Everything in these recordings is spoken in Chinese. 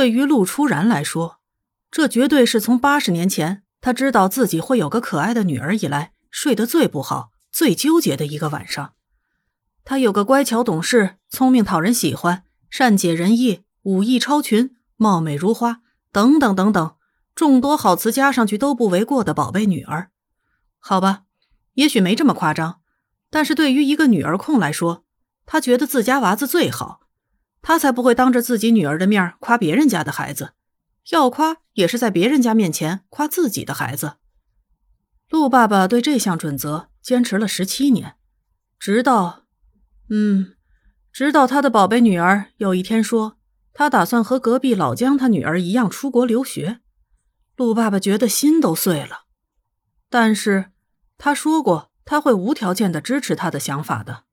对于陆初然来说，这绝对是从八十年前他知道自己会有个可爱的女儿以来睡得最不好、最纠结的一个晚上。他有个乖巧懂事、聪明讨人喜欢、善解人意、武艺超群、貌美如花等等等等众多好词加上去都不为过的宝贝女儿。好吧，也许没这么夸张，但是对于一个女儿控来说，他觉得自家娃子最好。他才不会当着自己女儿的面夸别人家的孩子，要夸也是在别人家面前夸自己的孩子。陆爸爸对这项准则坚持了十七年，直到，嗯，直到他的宝贝女儿有一天说他打算和隔壁老姜他女儿一样出国留学，陆爸爸觉得心都碎了。但是他说过他会无条件的支持他的想法的，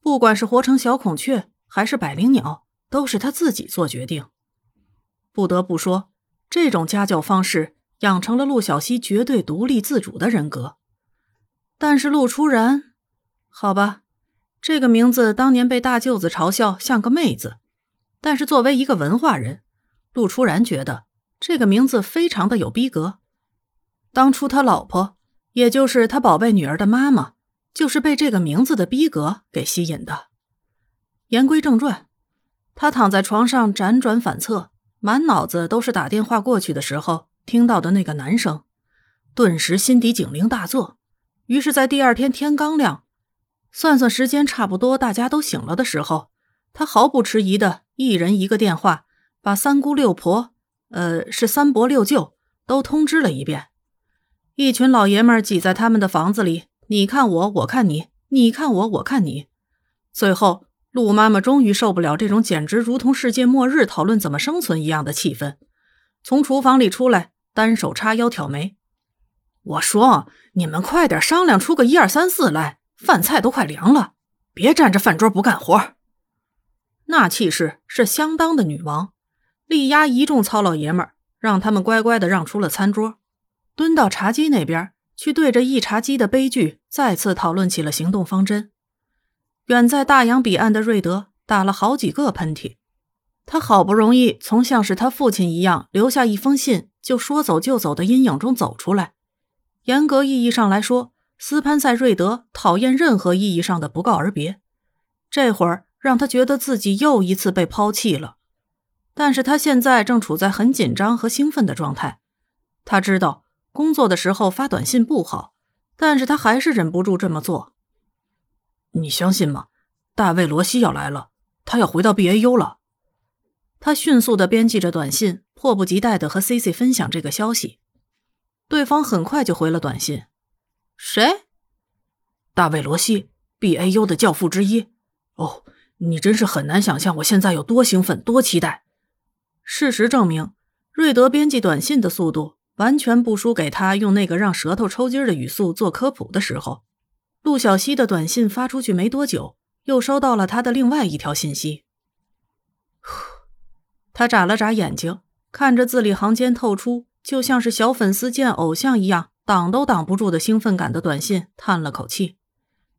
不管是活成小孔雀还是百灵鸟。都是他自己做决定。不得不说，这种家教方式养成了陆小西绝对独立自主的人格。但是陆初然，好吧，这个名字当年被大舅子嘲笑像个妹子，但是作为一个文化人，陆初然觉得这个名字非常的有逼格。当初他老婆，也就是他宝贝女儿的妈妈，就是被这个名字的逼格给吸引的。言归正传。他躺在床上辗转反侧，满脑子都是打电话过去的时候听到的那个男声，顿时心底警铃大作。于是，在第二天天刚亮，算算时间差不多大家都醒了的时候，他毫不迟疑的一人一个电话，把三姑六婆，呃，是三伯六舅都通知了一遍。一群老爷们挤在他们的房子里，你看我，我看你，你看我，我看你，最后。陆妈妈终于受不了这种简直如同世界末日讨论怎么生存一样的气氛，从厨房里出来，单手叉腰挑眉。我说：“你们快点商量出个一二三四来，饭菜都快凉了，别占着饭桌不干活。”那气势是相当的女王，力压一众糙老爷们儿，让他们乖乖的让出了餐桌，蹲到茶几那边去，对着一茶几的悲剧再次讨论起了行动方针。远在大洋彼岸的瑞德打了好几个喷嚏，他好不容易从像是他父亲一样留下一封信就说走就走的阴影中走出来。严格意义上来说，斯潘塞·瑞德讨厌任何意义上的不告而别。这会儿让他觉得自己又一次被抛弃了，但是他现在正处在很紧张和兴奋的状态。他知道工作的时候发短信不好，但是他还是忍不住这么做。你相信吗？大卫·罗西要来了，他要回到 B A U 了。他迅速的编辑着短信，迫不及待的和 C C 分享这个消息。对方很快就回了短信：“谁？大卫·罗西，B A U 的教父之一。哦，你真是很难想象我现在有多兴奋，多期待。”事实证明，瑞德编辑短信的速度完全不输给他用那个让舌头抽筋的语速做科普的时候。陆小西的短信发出去没多久，又收到了他的另外一条信息。他眨了眨眼睛，看着字里行间透出就像是小粉丝见偶像一样挡都挡不住的兴奋感的短信，叹了口气，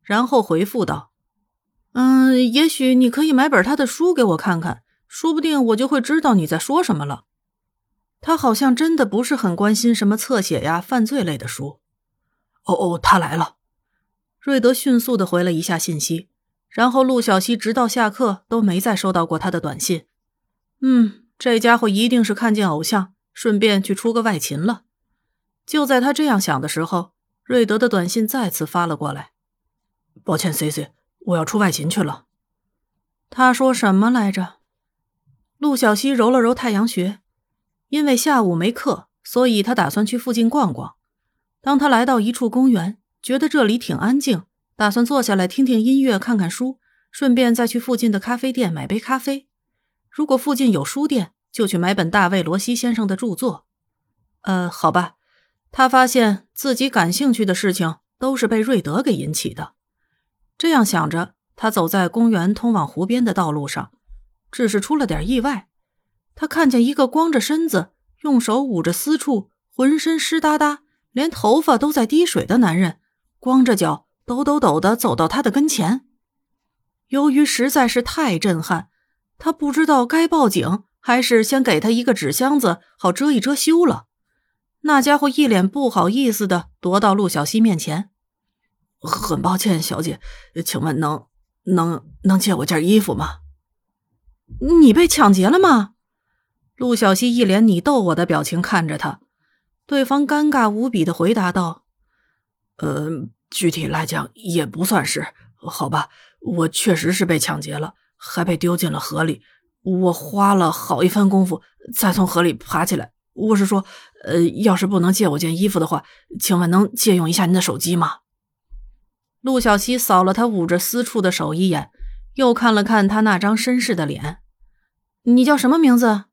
然后回复道：“嗯，也许你可以买本他的书给我看看，说不定我就会知道你在说什么了。”他好像真的不是很关心什么侧写呀、犯罪类的书。哦哦，他来了。瑞德迅速的回了一下信息，然后陆小西直到下课都没再收到过他的短信。嗯，这家伙一定是看见偶像，顺便去出个外勤了。就在他这样想的时候，瑞德的短信再次发了过来：“抱歉，C C，我要出外勤去了。”他说什么来着？陆小西揉了揉太阳穴，因为下午没课，所以他打算去附近逛逛。当他来到一处公园。觉得这里挺安静，打算坐下来听听音乐、看看书，顺便再去附近的咖啡店买杯咖啡。如果附近有书店，就去买本大卫·罗西先生的著作。呃，好吧，他发现自己感兴趣的事情都是被瑞德给引起的。这样想着，他走在公园通往湖边的道路上，只是出了点意外。他看见一个光着身子、用手捂着私处、浑身湿哒哒、连头发都在滴水的男人。光着脚，抖抖抖的走到他的跟前。由于实在是太震撼，他不知道该报警还是先给他一个纸箱子，好遮一遮羞了。那家伙一脸不好意思的踱到陆小西面前：“很抱歉，小姐，请问能能能借我件衣服吗？”“你被抢劫了吗？”陆小西一脸你逗我的表情看着他，对方尴尬无比的回答道：“呃，具体来讲也不算是，好吧，我确实是被抢劫了，还被丢进了河里。我花了好一番功夫才从河里爬起来。我是说，呃，要是不能借我件衣服的话，请问能借用一下您的手机吗？”陆小西扫了他捂着私处的手一眼，又看了看他那张绅士的脸：“你叫什么名字？”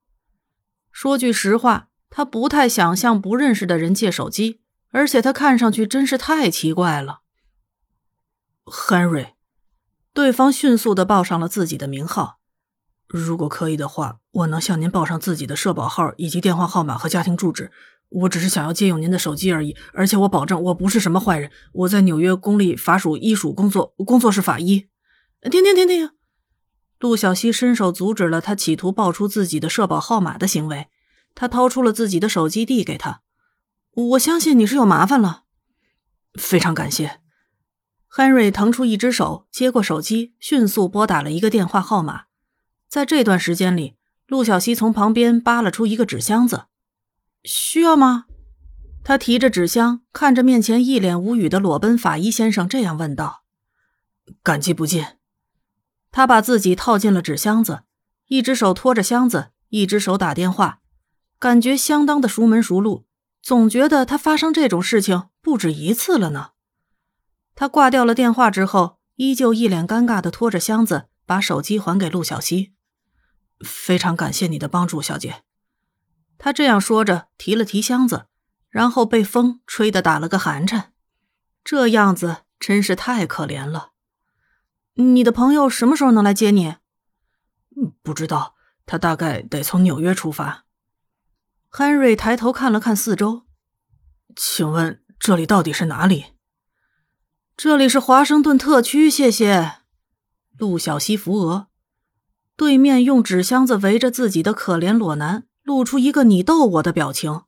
说句实话，他不太想向不认识的人借手机，而且他看上去真是太奇怪了。Henry，对方迅速的报上了自己的名号。如果可以的话，我能向您报上自己的社保号以及电话号码和家庭住址。我只是想要借用您的手机而已，而且我保证我不是什么坏人。我在纽约公立法属医署工作，工作是法医。停停停停！陆小西伸手阻止了他企图报出自己的社保号码的行为，他掏出了自己的手机递给他。我相信你是有麻烦了，非常感谢。Henry 腾出一只手接过手机，迅速拨打了一个电话号码。在这段时间里，陆小西从旁边扒拉出一个纸箱子，需要吗？他提着纸箱，看着面前一脸无语的裸奔法医先生，这样问道：“感激不尽。”他把自己套进了纸箱子，一只手拖着箱子，一只手打电话，感觉相当的熟门熟路，总觉得他发生这种事情不止一次了呢。他挂掉了电话之后，依旧一脸尴尬的拖着箱子，把手机还给陆小西。非常感谢你的帮助，小姐。他这样说着，提了提箱子，然后被风吹得打了个寒颤，这样子真是太可怜了。你的朋友什么时候能来接你？不知道，他大概得从纽约出发。Henry 抬头看了看四周，请问这里到底是哪里？这里是华盛顿特区，谢谢。陆小西扶额，对面用纸箱子围着自己的可怜裸男，露出一个你逗我的表情。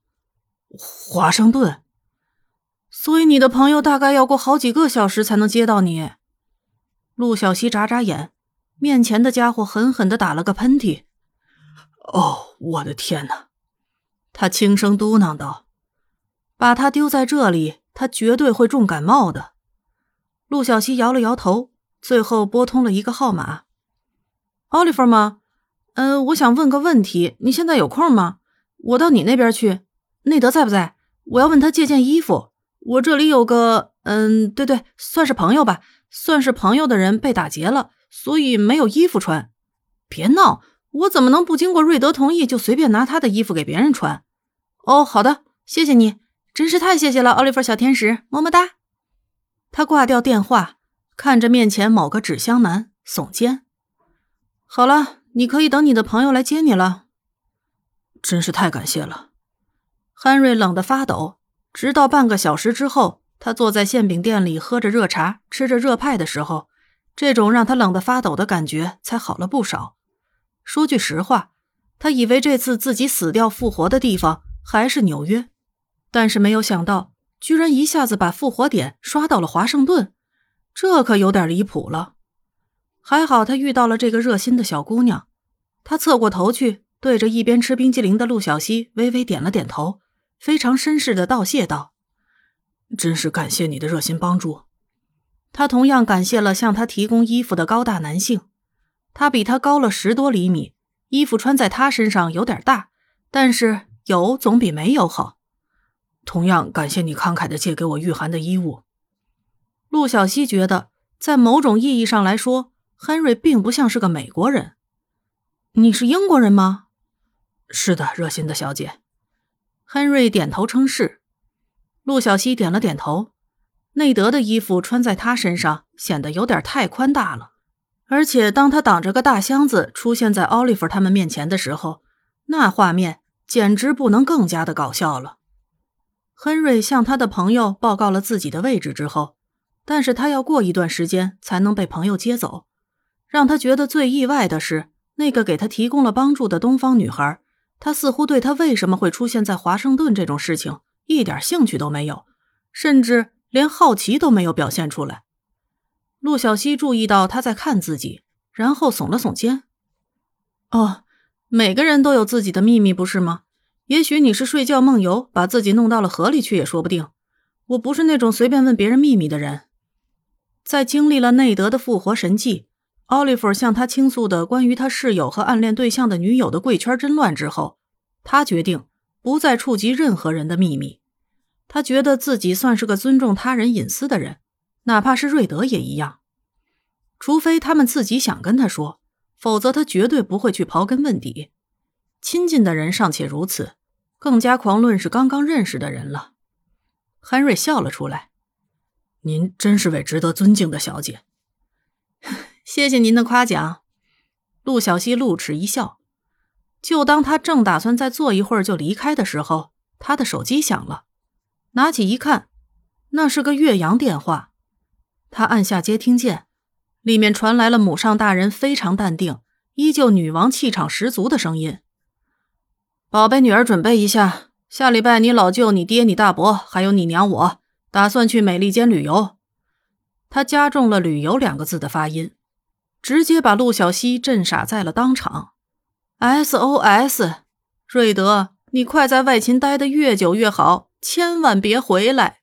华盛顿，所以你的朋友大概要过好几个小时才能接到你。陆小西眨眨眼，面前的家伙狠狠的打了个喷嚏。哦，我的天哪！他轻声嘟囔道：“把他丢在这里，他绝对会重感冒的。”陆小西摇了摇头，最后拨通了一个号码。奥利弗吗？嗯，我想问个问题，你现在有空吗？我到你那边去。内德在不在？我要问他借件衣服。我这里有个……嗯，对对，算是朋友吧。算是朋友的人被打劫了，所以没有衣服穿。别闹，我怎么能不经过瑞德同意就随便拿他的衣服给别人穿？哦，好的，谢谢你，真是太谢谢了，奥利弗小天使，么么哒。他挂掉电话，看着面前某个纸箱男，耸肩。好了，你可以等你的朋友来接你了。真是太感谢了。汉瑞冷得发抖，直到半个小时之后。他坐在馅饼店里喝着热茶，吃着热派的时候，这种让他冷得发抖的感觉才好了不少。说句实话，他以为这次自己死掉复活的地方还是纽约，但是没有想到，居然一下子把复活点刷到了华盛顿，这可有点离谱了。还好他遇到了这个热心的小姑娘，他侧过头去，对着一边吃冰激凌的陆小西微微点了点头，非常绅士的道谢道。真是感谢你的热心帮助。他同样感谢了向他提供衣服的高大男性。他比他高了十多厘米，衣服穿在他身上有点大，但是有总比没有好。同样感谢你慷慨的借给我御寒的衣物。陆小西觉得，在某种意义上来说，亨瑞并不像是个美国人。你是英国人吗？是的，热心的小姐。亨瑞点头称是。陆小西点了点头。内德的衣服穿在他身上显得有点太宽大了，而且当他挡着个大箱子出现在奥利弗他们面前的时候，那画面简直不能更加的搞笑了。亨瑞向他的朋友报告了自己的位置之后，但是他要过一段时间才能被朋友接走。让他觉得最意外的是，那个给他提供了帮助的东方女孩，他似乎对他为什么会出现在华盛顿这种事情一点兴趣都没有，甚至连好奇都没有表现出来。陆小西注意到他在看自己，然后耸了耸肩。哦，每个人都有自己的秘密，不是吗？也许你是睡觉梦游，把自己弄到了河里去也说不定。我不是那种随便问别人秘密的人。在经历了内德的复活神迹，奥利弗向他倾诉的关于他室友和暗恋对象的女友的贵圈真乱之后，他决定不再触及任何人的秘密。他觉得自己算是个尊重他人隐私的人，哪怕是瑞德也一样。除非他们自己想跟他说，否则他绝对不会去刨根问底。亲近的人尚且如此，更加狂论是刚刚认识的人了。汉瑞笑了出来。您真是位值得尊敬的小姐，谢谢您的夸奖。陆小西露齿一笑。就当他正打算再坐一会儿就离开的时候，他的手机响了，拿起一看，那是个岳阳电话。他按下接听键，里面传来了母上大人非常淡定、依旧女王气场十足的声音：“宝贝女儿，准备一下，下礼拜你老舅、你爹、你大伯还有你娘我。”打算去美利坚旅游，他加重了“旅游”两个字的发音，直接把陆小西震傻在了当场。SOS，瑞德，你快在外勤待得越久越好，千万别回来。